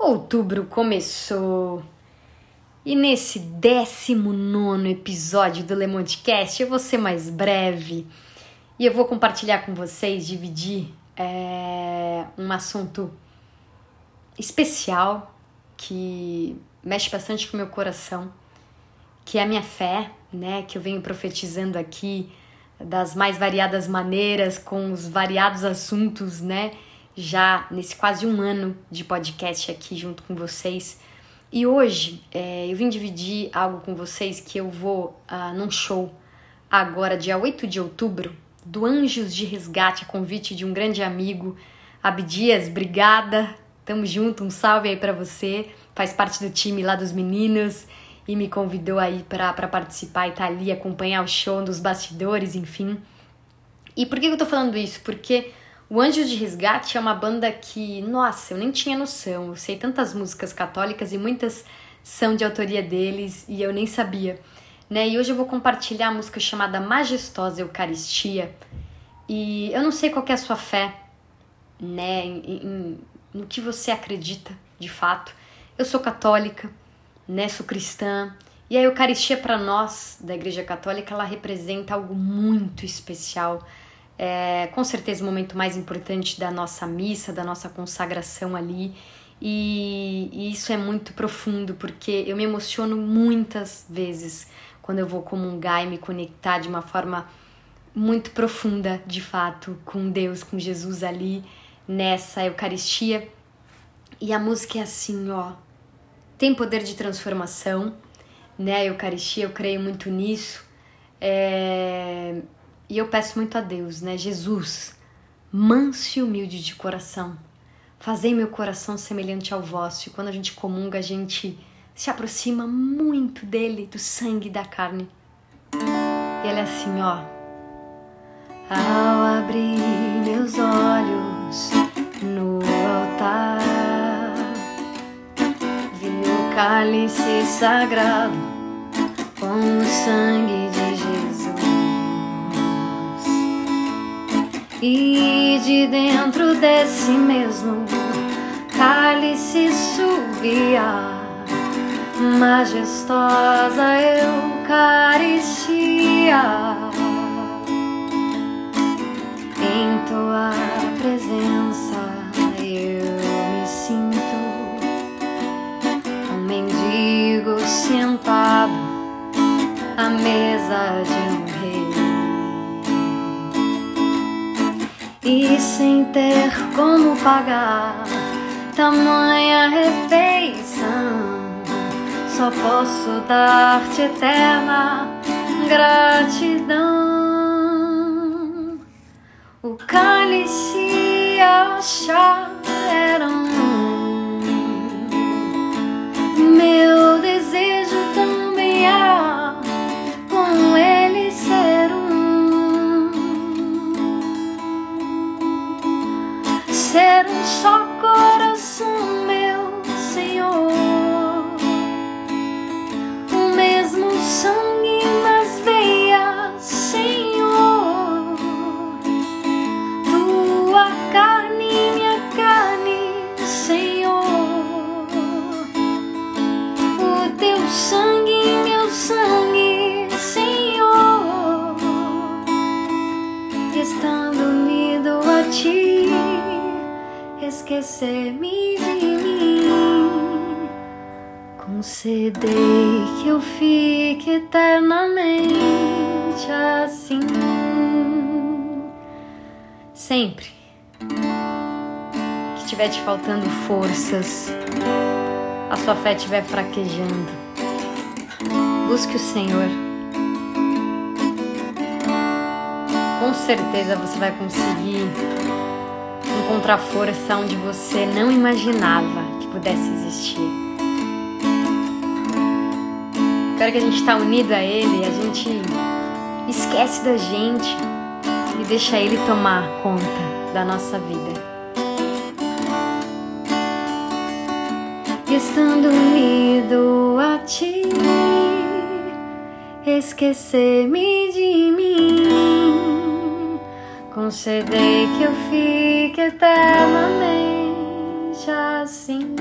Outubro começou e nesse 19 episódio do Lemontcast eu vou ser mais breve e eu vou compartilhar com vocês, dividir é, um assunto especial que mexe bastante com o meu coração, que é a minha fé, né? Que eu venho profetizando aqui das mais variadas maneiras, com os variados assuntos, né? Já nesse quase um ano de podcast aqui junto com vocês. E hoje é, eu vim dividir algo com vocês que eu vou uh, num show agora, dia 8 de outubro, do Anjos de Resgate, a convite de um grande amigo, Abdias, obrigada, tamo junto, um salve aí para você, faz parte do time lá dos meninos e me convidou aí para participar e tá ali, acompanhar o show dos bastidores, enfim. E por que eu tô falando isso? Porque o Anjos de Resgate é uma banda que, nossa, eu nem tinha noção. Eu sei tantas músicas católicas e muitas são de autoria deles e eu nem sabia. Né? E hoje eu vou compartilhar a música chamada Majestosa Eucaristia. E eu não sei qual é a sua fé, né, em, em, no que você acredita de fato. Eu sou católica, né, sou cristã, e a Eucaristia para nós da Igreja Católica ela representa algo muito especial. É, com certeza o momento mais importante da nossa missa, da nossa consagração ali. E, e isso é muito profundo porque eu me emociono muitas vezes quando eu vou comungar e me conectar de uma forma muito profunda, de fato, com Deus, com Jesus ali nessa Eucaristia. E a música é assim, ó, tem poder de transformação, né? A Eucaristia, eu creio muito nisso. É... E eu peço muito a Deus, né? Jesus, manso e humilde de coração, fazei meu coração semelhante ao vosso. E quando a gente comunga, a gente se aproxima muito dele, do sangue e da carne. E ele é assim, ó. Ao abrir meus olhos no altar, vi no cálice sagrado com o sangue E de dentro desse mesmo cálice subia majestosa Eucaristia. Em tua presença eu me sinto um mendigo sentado à mesa de um e sem ter como pagar tamanha refeição só posso dar-te eterna gratidão. O cálice e a chá eram sangue, meu sangue, Senhor. Estando unido a ti, esquecer-me de Concedei que eu fique eternamente assim. Sempre que estiver te faltando forças, a sua fé estiver fraquejando, busque o Senhor. Com certeza você vai conseguir encontrar força onde você não imaginava que pudesse existir. Agora que a gente está unido a Ele, a gente esquece da gente e deixa Ele tomar conta da nossa vida. Estando unido a Ti, esquecer-me de mim, conceder que eu fique eternamente assim.